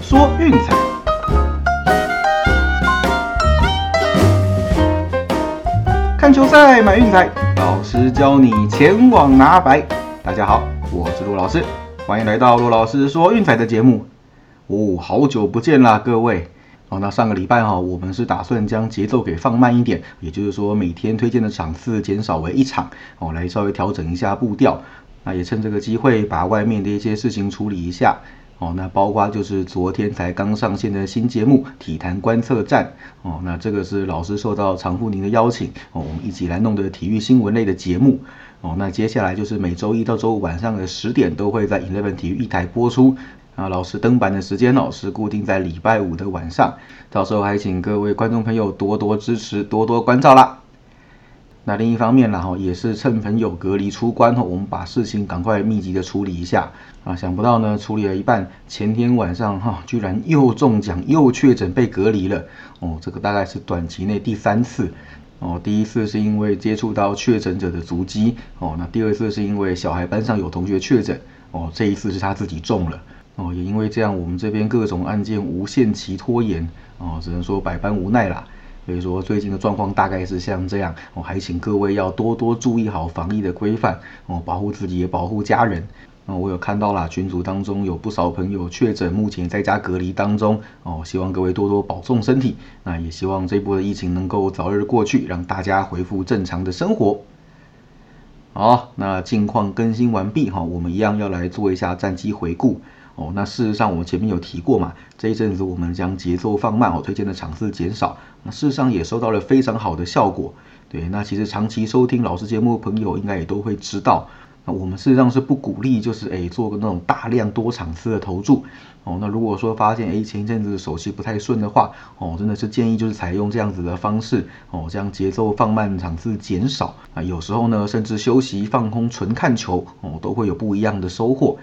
说运彩，看球赛买运彩，老师教你前往拿白。大家好，我是陆老师，欢迎来到陆老师说运彩的节目。哦，好久不见啦，各位。哦，那上个礼拜哈，我们是打算将节奏给放慢一点，也就是说每天推荐的场次减少为一场，哦，来稍微调整一下步调。那也趁这个机会把外面的一些事情处理一下。哦，那包括就是昨天才刚上线的新节目《体坛观测站》哦，那这个是老师受到常富宁的邀请哦，我们一起来弄的体育新闻类的节目哦。那接下来就是每周一到周五晚上的十点都会在 Eleven 体育一台播出啊。老师登板的时间哦是固定在礼拜五的晚上，到时候还请各位观众朋友多多支持，多多关照啦。那另一方面，然后也是趁朋友隔离出关后，我们把事情赶快密集的处理一下啊！想不到呢，处理了一半，前天晚上哈，居然又中奖又确诊被隔离了哦！这个大概是短期内第三次哦。第一次是因为接触到确诊者的足迹哦，那第二次是因为小孩班上有同学确诊哦，这一次是他自己中了哦。也因为这样，我们这边各种案件无限期拖延哦，只能说百般无奈啦。所以说最近的状况大概是像这样，我还请各位要多多注意好防疫的规范哦，保护自己也保护家人。那我有看到啦，群组当中有不少朋友确诊，目前在家隔离当中哦，希望各位多多保重身体。那也希望这波的疫情能够早日过去，让大家恢复正常的生活。好，那近况更新完毕哈，我们一样要来做一下战绩回顾。哦，那事实上我们前面有提过嘛，这一阵子我们将节奏放慢，哦，推荐的场次减少，那事实上也收到了非常好的效果。对，那其实长期收听老师节目的朋友应该也都会知道，那我们事实上是不鼓励，就是诶做个那种大量多场次的投注。哦，那如果说发现诶前一阵子手气不太顺的话，哦，真的是建议就是采用这样子的方式，哦，将节奏放慢，场次减少啊，有时候呢甚至休息放空纯看球，哦，都会有不一样的收获。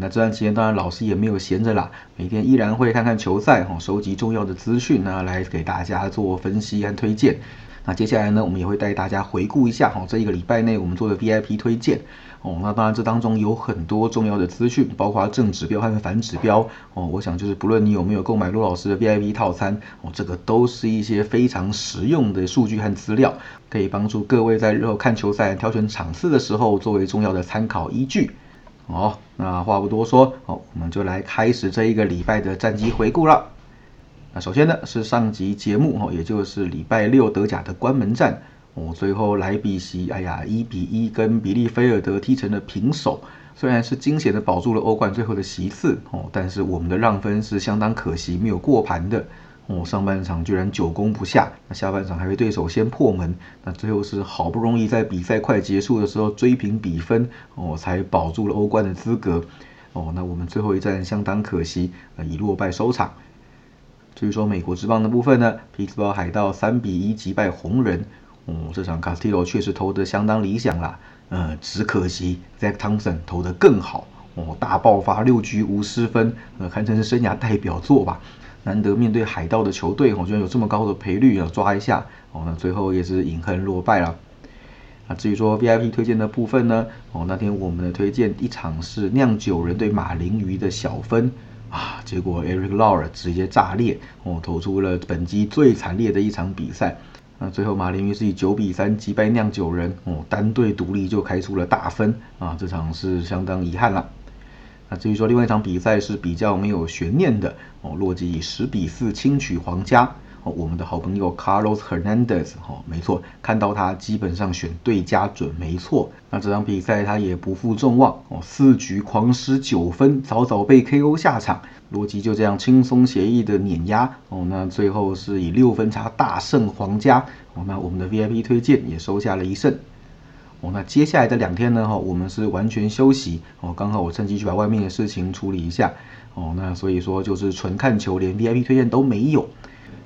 那这段时间当然老师也没有闲着啦，每天依然会看看球赛哈，收集重要的资讯呢，来给大家做分析和推荐。那接下来呢，我们也会带大家回顾一下哈，这一个礼拜内我们做的 VIP 推荐哦。那当然这当中有很多重要的资讯，包括正指标和反指标哦。我想就是不论你有没有购买陆老师的 VIP 套餐哦，这个都是一些非常实用的数据和资料，可以帮助各位在日后看球赛挑选场次的时候作为重要的参考依据。好，那话不多说，好，我们就来开始这一个礼拜的战绩回顾了。那首先呢是上集节目哈，也就是礼拜六德甲的关门战哦，最后莱比锡哎呀一比一跟比利菲尔德踢成了平手，虽然是惊险的保住了欧冠最后的席次哦，但是我们的让分是相当可惜，没有过盘的。哦，上半场居然久攻不下，那下半场还被对手先破门，那最后是好不容易在比赛快结束的时候追平比分，哦，才保住了欧冠的资格。哦，那我们最后一战相当可惜，呃以落败收场。至于说美国之棒的部分呢，匹兹堡海盗三比一击败红人，哦，这场卡斯蒂罗确实投得相当理想啦，呃，只可惜 Zack Thompson 投得更好，哦，大爆发六局无失分，呃，堪称是生涯代表作吧。难得面对海盗的球队，哦，居然有这么高的赔率，要抓一下，哦，那最后也是饮恨落败了。那至于说 VIP 推荐的部分呢，哦，那天我们的推荐一场是酿酒人对马林鱼的小分啊，结果 Eric Lauer 直接炸裂，哦，投出了本季最惨烈的一场比赛。那最后马林鱼是以九比三击败酿酒人，哦，单队独立就开出了大分啊，这场是相当遗憾了。那至于说另外一场比赛是比较没有悬念的哦，洛基以十比四轻取皇家哦，我们的好朋友 Carlos Hernandez 哦，没错，看到他基本上选对家准没错。那这场比赛他也不负众望哦，四局狂失九分，早早被 KO 下场，洛基就这样轻松协议的碾压哦，那最后是以六分差大胜皇家哦，那我们的 VIP 推荐也收下了一胜。哦，那接下来的两天呢？哈，我们是完全休息哦。刚好我趁机去把外面的事情处理一下哦。那所以说就是纯看球，连 VIP 推荐都没有。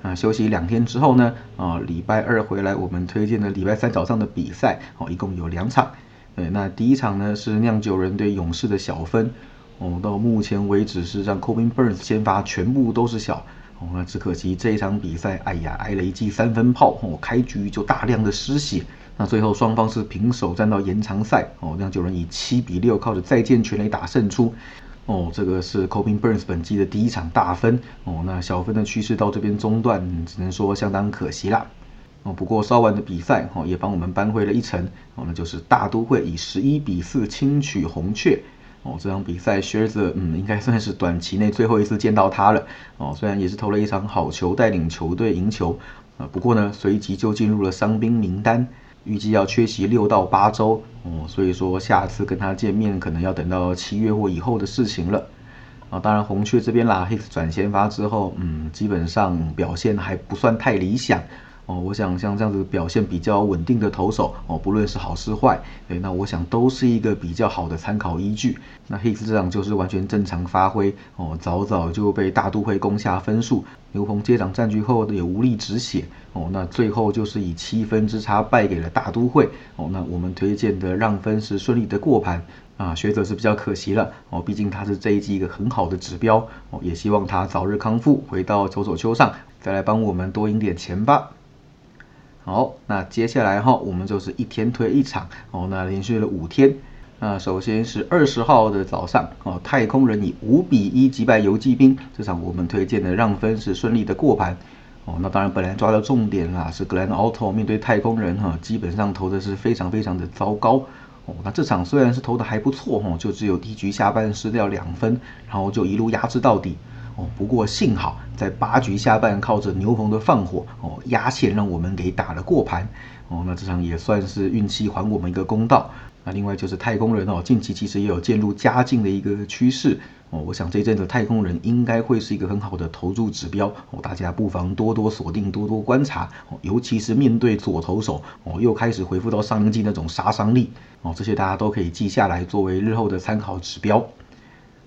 啊，休息两天之后呢？啊，礼拜二回来，我们推荐的礼拜三早上的比赛哦，一共有两场。对，那第一场呢是酿酒人对勇士的小分哦。到目前为止是让 Kobe Burns 先发，全部都是小哦。那只可惜这一场比赛，哎呀，挨了一记三分炮哦，开局就大量的失血。那最后双方是平手，战到延长赛哦，酿酒人以七比六靠着再见全垒打胜出。哦，这个是 Corbin Burns 本季的第一场大分哦，那小分的趋势到这边中断，只能说相当可惜啦。哦，不过稍晚的比赛哦，也帮我们扳回了一城哦，那就是大都会以十一比四轻取红雀哦，这场比赛靴子嗯，应该算是短期内最后一次见到他了哦，虽然也是投了一场好球，带领球队赢球啊，不过呢，随即就进入了伤兵名单。预计要缺席六到八周哦，所以说下次跟他见面可能要等到七月或以后的事情了啊。当然红雀这边啦他转先发之后，嗯，基本上表现还不算太理想。哦，我想像这样子表现比较稳定的投手哦，不论是好是坏，对，那我想都是一个比较好的参考依据。那 Hicks 这场就是完全正常发挥哦，早早就被大都会攻下分数，牛棚接掌占据后也无力止血哦，那最后就是以七分之差败给了大都会哦。那我们推荐的让分是顺利的过盘啊，学者是比较可惜了哦，毕竟他是这一季一个很好的指标哦，也希望他早日康复，回到走走球上，再来帮我们多赢点钱吧。好，那接下来哈，我们就是一天推一场哦，那连续了五天。那首先是二十号的早上哦，太空人以五比一击败游击兵，这场我们推荐的让分是顺利的过盘哦。那当然，本来抓到重点啦，是格兰奥托面对太空人哈，基本上投的是非常非常的糟糕哦。那这场虽然是投的还不错哈，就只有第一局下半失掉两分，然后就一路压制到底。哦，不过幸好在八局下半靠着牛棚的放火哦压线，让我们给打了过盘哦。那这场也算是运气还我们一个公道。那另外就是太空人哦，近期其实也有渐入佳境的一个趋势哦。我想这阵子太空人应该会是一个很好的投注指标哦，大家不妨多多锁定，多多观察哦。尤其是面对左投手哦，又开始恢复到上一季那种杀伤力哦，这些大家都可以记下来作为日后的参考指标。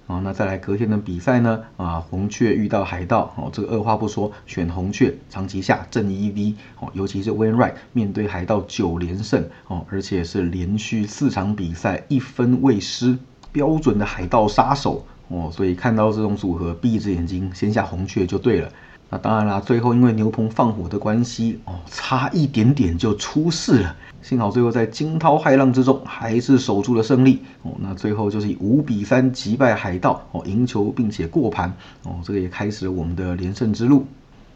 啊，那再来隔天的比赛呢？啊，红雀遇到海盗，哦，这个二话不说选红雀，长期下正一 V，哦，尤其是 Win Right 面对海盗九连胜，哦，而且是连续四场比赛一分未失，标准的海盗杀手，哦，所以看到这种组合，闭着眼睛先下红雀就对了。那当然啦，最后因为牛棚放火的关系，哦，差一点点就出事了。幸好最后在惊涛骇浪之中，还是守住了胜利。哦，那最后就是以五比三击败海盗，哦，赢球并且过盘。哦，这个也开始了我们的连胜之路。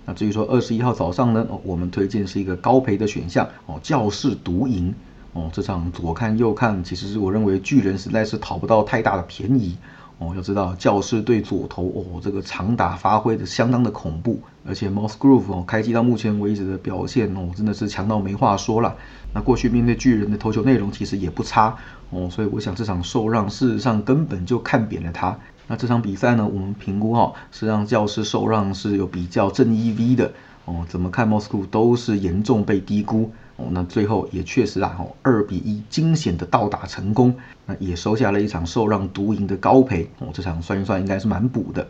那至于说二十一号早上呢，哦，我们推荐是一个高赔的选项。哦，教室独赢。哦，这场左看右看，其实是我认为巨人实在是讨不到太大的便宜。哦，要知道教室对左投哦，这个长打发挥的相当的恐怖，而且 Moss Groove 哦，开机到目前为止的表现哦，真的是强到没话说了。那过去面对巨人的投球内容其实也不差哦，所以我想这场受让事实上根本就看扁了他。那这场比赛呢，我们评估哈是让教室受让是有比较正 EV 的哦，怎么看 Moss Groove 都是严重被低估。哦，那最后也确实啊，哦，二比一惊险的倒打成功，那也收下了一场受让独赢的高赔，哦，这场算一算应该是蛮补的。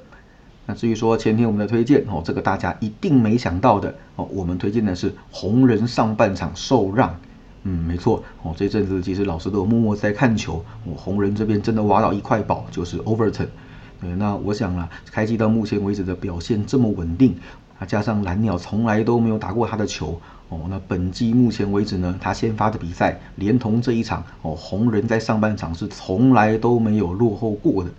那至于说前天我们的推荐，哦，这个大家一定没想到的，哦，我们推荐的是红人上半场受让，嗯，没错，哦，这阵子其实老师都有默默在看球，哦，红人这边真的挖到一块宝，就是 Overton，对，那我想啊，开机到目前为止的表现这么稳定。加上蓝鸟从来都没有打过他的球哦，那本季目前为止呢，他先发的比赛连同这一场哦，红人在上半场是从来都没有落后过的。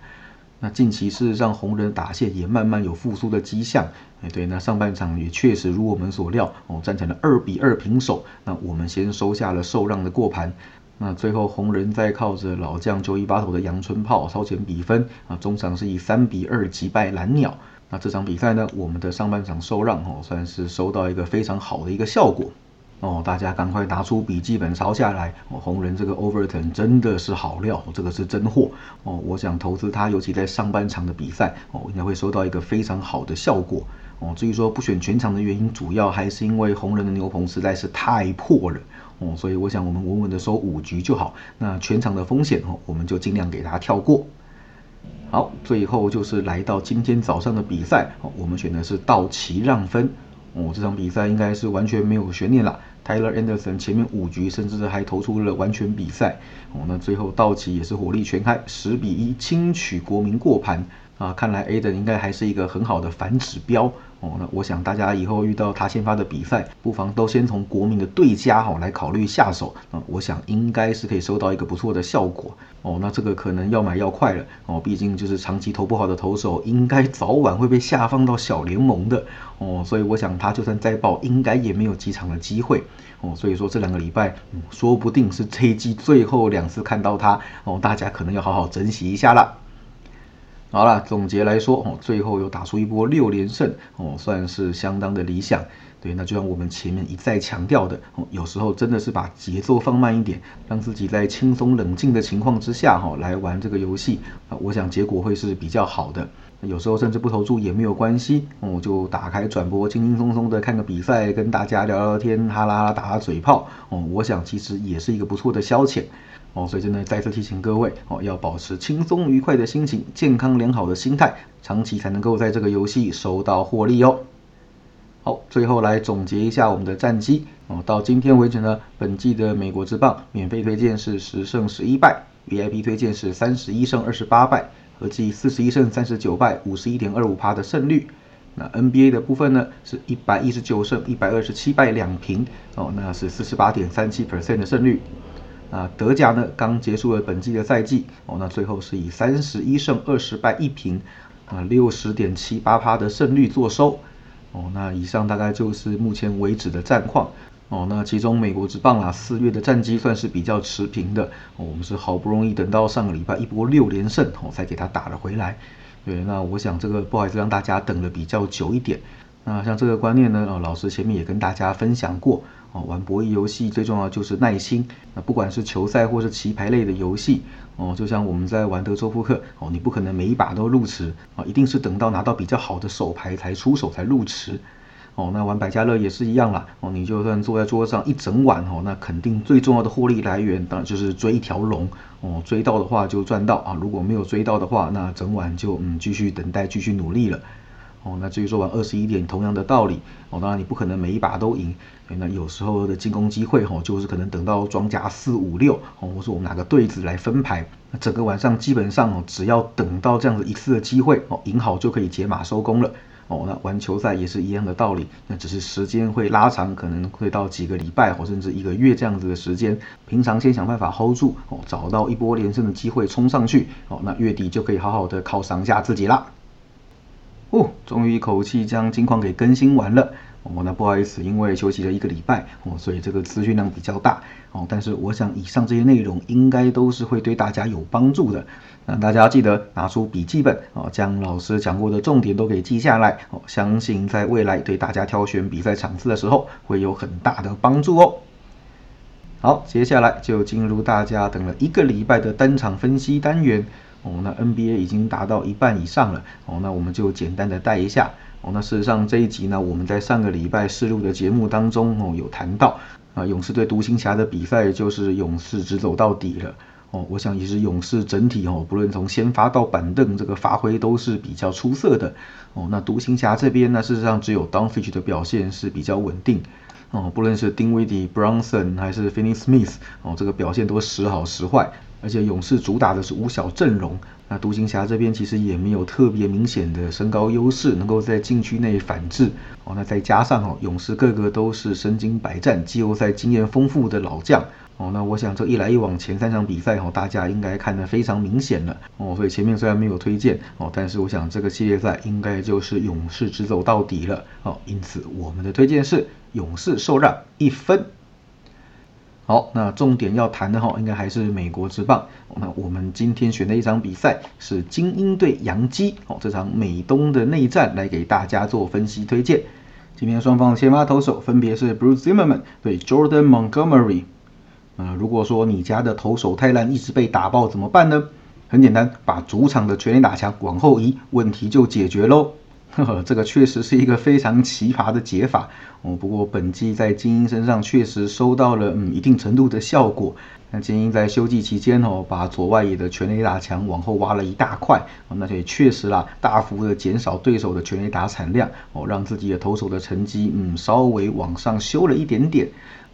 那近期事实上红人打线也慢慢有复苏的迹象，哎对，那上半场也确实如我们所料哦，战成了二比二平手。那我们先收下了受让的过盘，那最后红人再靠着老将九一八头的阳春炮超前比分啊，中场是以三比二击败蓝鸟。那这场比赛呢，我们的上半场受让哦，算是收到一个非常好的一个效果哦。大家赶快拿出笔记本抄下来哦。红人这个 Overton 真的是好料，这个是真货哦。我想投资他，尤其在上半场的比赛哦，应该会收到一个非常好的效果哦。至于说不选全场的原因，主要还是因为红人的牛棚实在是太破了哦，所以我想我们稳稳的收五局就好。那全场的风险哦，我们就尽量给他跳过。好，最后就是来到今天早上的比赛，我们选的是道奇让分哦。这场比赛应该是完全没有悬念了。Tyler Anderson 前面五局甚至还投出了完全比赛哦。那最后道奇也是火力全开，十比一轻取国民过盘啊。看来 A 的应该还是一个很好的反指标哦。那我想大家以后遇到他先发的比赛，不妨都先从国民的对家哈来考虑下手，啊，我想应该是可以收到一个不错的效果。哦，那这个可能要买要快了，哦，毕竟就是长期投不好的投手，应该早晚会被下放到小联盟的，哦，所以我想他就算再爆，应该也没有几场的机会，哦，所以说这两个礼拜，说不定是这一季最后两次看到他，哦，大家可能要好好珍惜一下了。好了，总结来说，哦，最后又打出一波六连胜，哦，算是相当的理想。对，那就像我们前面一再强调的，哦，有时候真的是把节奏放慢一点，让自己在轻松冷静的情况之下，哈，来玩这个游戏，啊，我想结果会是比较好的。有时候甚至不投注也没有关系，哦，就打开转播，轻轻松松的看个比赛，跟大家聊聊天，哈啦啦打打嘴炮，哦，我想其实也是一个不错的消遣。哦，所以真的再次提醒各位哦，要保持轻松愉快的心情，健康良好的心态，长期才能够在这个游戏收到获利哦。好，最后来总结一下我们的战绩哦，到今天为止呢，本季的美国之棒免费推荐是十胜十一败，VIP 推荐是三十一胜二十八败，合计四十一胜三十九败，五十一点二五趴的胜率。那 NBA 的部分呢，是一百一十九胜一百二十七败两平哦，那是四十八点三七 percent 的胜率。啊，德甲呢刚结束了本季的赛季哦，那最后是以三十一胜二十败一平，啊六十点七八趴的胜率作收哦。那以上大概就是目前为止的战况哦。那其中美国之棒啊，四月的战绩算是比较持平的，我们是好不容易等到上个礼拜一波六连胜哦，才给他打了回来。对，那我想这个不好意思让大家等了比较久一点。那像这个观念呢，哦，老师前面也跟大家分享过。哦，玩博弈游戏最重要就是耐心。那不管是球赛或是棋牌类的游戏，哦，就像我们在玩德州扑克，哦，你不可能每一把都入池，啊，一定是等到拿到比较好的手牌才出手才入池。哦，那玩百家乐也是一样啦。哦，你就算坐在桌上一整晚，哦，那肯定最重要的获利来源当然就是追一条龙。哦，追到的话就赚到啊，如果没有追到的话，那整晚就嗯继续等待，继续努力了。哦，那至于说玩二十一点，同样的道理。哦，当然你不可能每一把都赢。那有时候的进攻机会，哈，就是可能等到庄家四五六，哦，或者我们哪个对子来分牌，那整个晚上基本上哦，只要等到这样子一次的机会，哦，赢好就可以解码收工了。哦，那玩球赛也是一样的道理，那只是时间会拉长，可能会到几个礼拜或甚至一个月这样子的时间。平常先想办法 hold 住，哦，找到一波连胜的机会冲上去，哦，那月底就可以好好的犒赏一下自己啦。哦，终于一口气将金矿给更新完了。哦，那不好意思，因为休息了一个礼拜，哦，所以这个资讯量比较大。哦，但是我想以上这些内容应该都是会对大家有帮助的。那大家记得拿出笔记本，哦，将老师讲过的重点都给记下来。哦，相信在未来对大家挑选比赛场次的时候会有很大的帮助哦。好，接下来就进入大家等了一个礼拜的单场分析单元。哦，那 NBA 已经达到一半以上了。哦，那我们就简单的带一下。哦，那事实上这一集呢，我们在上个礼拜试录的节目当中哦，有谈到啊，勇士对独行侠的比赛就是勇士只走到底了。哦，我想其实勇士整体哦，不论从先发到板凳这个发挥都是比较出色的。哦，那独行侠这边呢，事实上只有 d o n f i c h 的表现是比较稳定。哦，不论是丁威迪、Bronson 还是 Finney Smith，哦，这个表现都时好时坏。而且勇士主打的是五小阵容，那独行侠这边其实也没有特别明显的身高优势，能够在禁区内反制。哦，那再加上哦，勇士个个都是身经百战、季后赛经验丰富的老将。哦，那我想这一来一往前三场比赛哦，大家应该看得非常明显了。哦，所以前面虽然没有推荐哦，但是我想这个系列赛应该就是勇士直走到底了。哦，因此我们的推荐是勇士受让一分。好，那重点要谈的哈，应该还是美国之棒。那我们今天选的一场比赛是精英对洋基哦，这场美东的内战来给大家做分析推荐。今天双方先发投手分别是 Bruce Zimmerman 对 Jordan Montgomery。呃，如果说你家的投手太烂，一直被打爆怎么办呢？很简单，把主场的全垒打墙往后移，问题就解决喽。呵呵，这个确实是一个非常奇葩的解法哦。不过本季在精英身上确实收到了嗯一定程度的效果。那精英在休季期间哦，把左外野的全垒打墙往后挖了一大块，那也确实啦，大幅的减少对手的全垒打产量哦，让自己的投手的成绩嗯稍微往上修了一点点。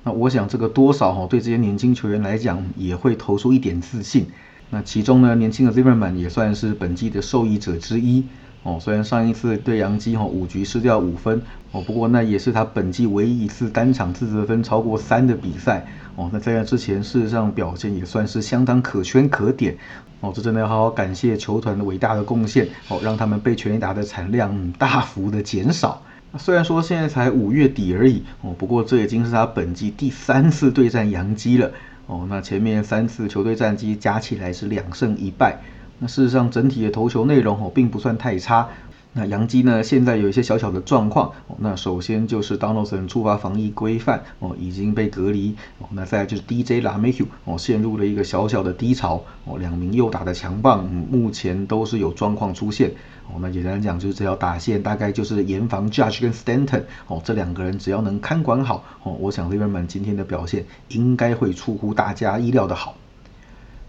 那我想这个多少哈，对这些年轻球员来讲也会投出一点自信。那其中呢，年轻的 Zimmerman 也算是本季的受益者之一。哦，虽然上一次对杨基哈五局失掉五分哦，不过那也是他本季唯一一次单场自责分超过三的比赛哦。那在那之前，事实上表现也算是相当可圈可点哦。这真的要好好感谢球团的伟大的贡献哦，让他们被全垒打的产量大幅的减少。虽然说现在才五月底而已哦，不过这已经是他本季第三次对战杨基了哦。那前面三次球队战绩加起来是两胜一败。那事实上，整体的投球内容哦，并不算太差。那杨基呢，现在有一些小小的状况哦。那首先就是 Donaldson 触发防疫规范哦，已经被隔离哦。那再就是 DJ LaMayu 哦，陷入了一个小小的低潮哦。两名右打的强棒目前都是有状况出现哦。那简单讲，就是这条打线大概就是严防 Judge 跟 Stanton 哦，这两个人只要能看管好哦，我想 Liverman 今天的表现应该会出乎大家意料的好。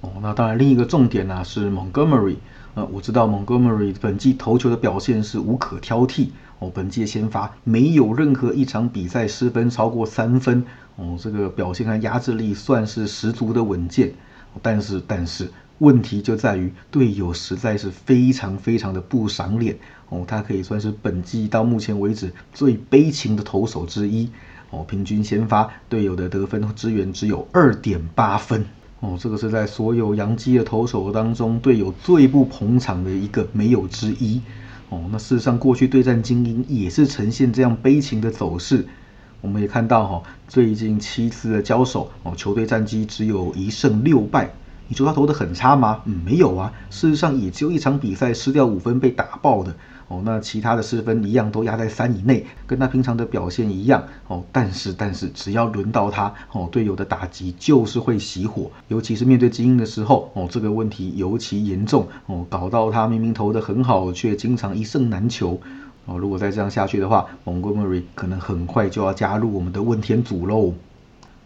哦，那当然，另一个重点呢是 Montgomery。呃，我知道 Montgomery 本季投球的表现是无可挑剔。哦，本季先发没有任何一场比赛失分超过三分。哦，这个表现和压制力算是十足的稳健。但是，但是问题就在于队友实在是非常非常的不赏脸。哦，他可以算是本季到目前为止最悲情的投手之一。哦，平均先发队友的得分支援只有二点八分。哦，这个是在所有洋基的投手当中，队友最不捧场的一个没有之一。哦，那事实上过去对战精英也是呈现这样悲情的走势。我们也看到哈，最近七次的交手，哦，球队战绩只有一胜六败。你说他投的很差吗？嗯，没有啊，事实上也只有一场比赛失掉五分被打爆的。哦，那其他的失分一样都压在三以内，跟他平常的表现一样。哦，但是但是只要轮到他，哦，队友的打击就是会熄火，尤其是面对精英的时候，哦，这个问题尤其严重。哦，搞到他明明投的很好，却经常一胜难求。哦，如果再这样下去的话，Montgomery 可能很快就要加入我们的问天组喽。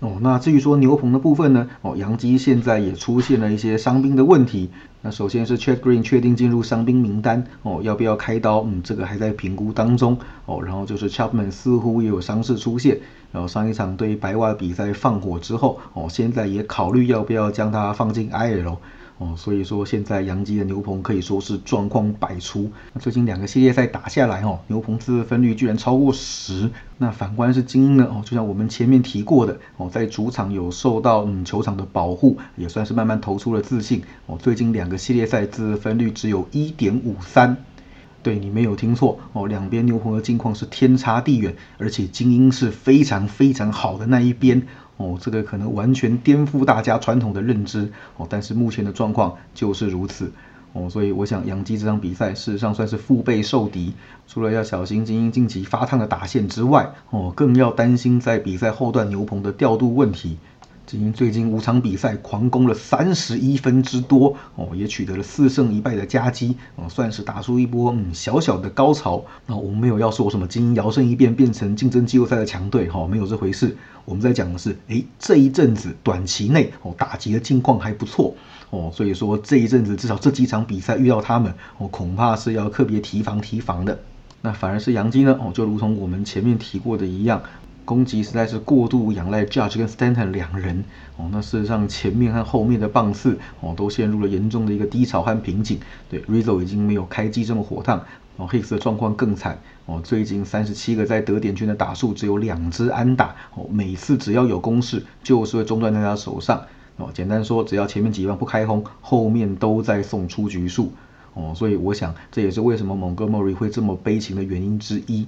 哦，那至于说牛棚的部分呢？哦，杨基现在也出现了一些伤兵的问题。那首先是 Chad Green 确定进入伤兵名单，哦，要不要开刀？嗯，这个还在评估当中。哦，然后就是 Chapman 似乎也有伤势出现。然后上一场对白袜比赛放火之后，哦，现在也考虑要不要将他放进 IL。哦，所以说现在杨基的牛棚可以说是状况百出。那最近两个系列赛打下来，哦，牛棚自分率居然超过十。那反观是精英呢，哦，就像我们前面提过的，哦，在主场有受到嗯球场的保护，也算是慢慢投出了自信。哦，最近两个系列赛自分率只有一点五三。对你没有听错，哦，两边牛棚的境况是天差地远，而且精英是非常非常好的那一边。哦，这个可能完全颠覆大家传统的认知哦，但是目前的状况就是如此哦，所以我想杨基这场比赛事实上算是腹背受敌，除了要小心精英晋级发烫的打线之外，哦，更要担心在比赛后段牛棚的调度问题。精英最近五场比赛狂攻了三十一分之多哦，也取得了四胜一败的佳绩哦，算是打出一波嗯小小的高潮。那我们没有要说什么精英摇身一变变成竞争季后赛的强队哈，没有这回事。我们在讲的是，哎，这一阵子短期内哦打击的境况还不错哦，所以说这一阵子至少这几场比赛遇到他们哦，恐怕是要特别提防提防的。那反而是杨基呢哦，就如同我们前面提过的一样。攻击实在是过度仰赖 Judge 跟 Stanton 两人哦，那事实上前面和后面的棒次哦都陷入了严重的一个低潮和瓶颈。对，Rizzo 已经没有开机这么火烫哦，Hicks 的状况更惨哦，最近三十七个在得点圈的打数只有两支安打哦，每次只要有攻势就是会中断在他手上哦。简单说，只要前面几棒不开轰，后面都在送出局数哦，所以我想这也是为什么 Montgomery 会这么悲情的原因之一。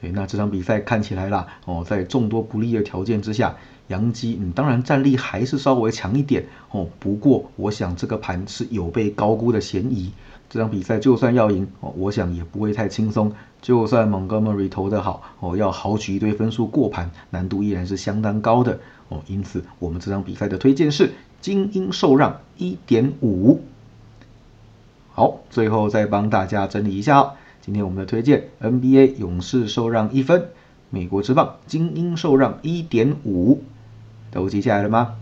对，那这场比赛看起来啦，哦，在众多不利的条件之下，杨基嗯，当然战力还是稍微强一点哦。不过，我想这个盘是有被高估的嫌疑。这场比赛就算要赢哦，我想也不会太轻松。就算 Montgomery 投得好哦，要豪取一堆分数过盘，难度依然是相当高的哦。因此，我们这场比赛的推荐是精英受让一点五。好，最后再帮大家整理一下哦。今天我们的推荐：NBA 勇士受让一分，美国之棒精英受让一点五，都记下来了吗？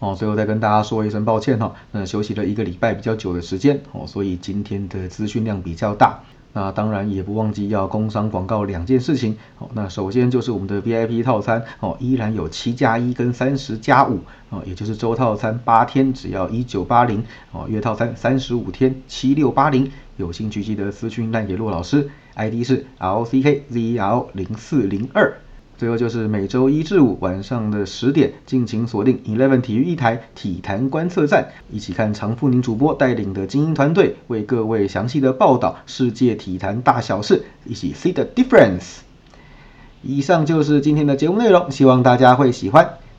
哦，最后再跟大家说一声抱歉哈，那休息了一个礼拜比较久的时间哦，所以今天的资讯量比较大。那当然也不忘记要工商广告两件事情哦。那首先就是我们的 VIP 套餐哦，依然有七加一跟三十加五哦，也就是周套餐八天只要一九八零哦，月套餐三十五天七六八零，有兴趣记得私讯赖给骆老师，ID 是 L C K Z L 零四零二。最后就是每周一至五晚上的十点，敬请锁定 Eleven 体育一台体坛观测站，一起看常富宁主播带领的精英团队为各位详细的报道世界体坛大小事，一起 see the difference。以上就是今天的节目内容，希望大家会喜欢。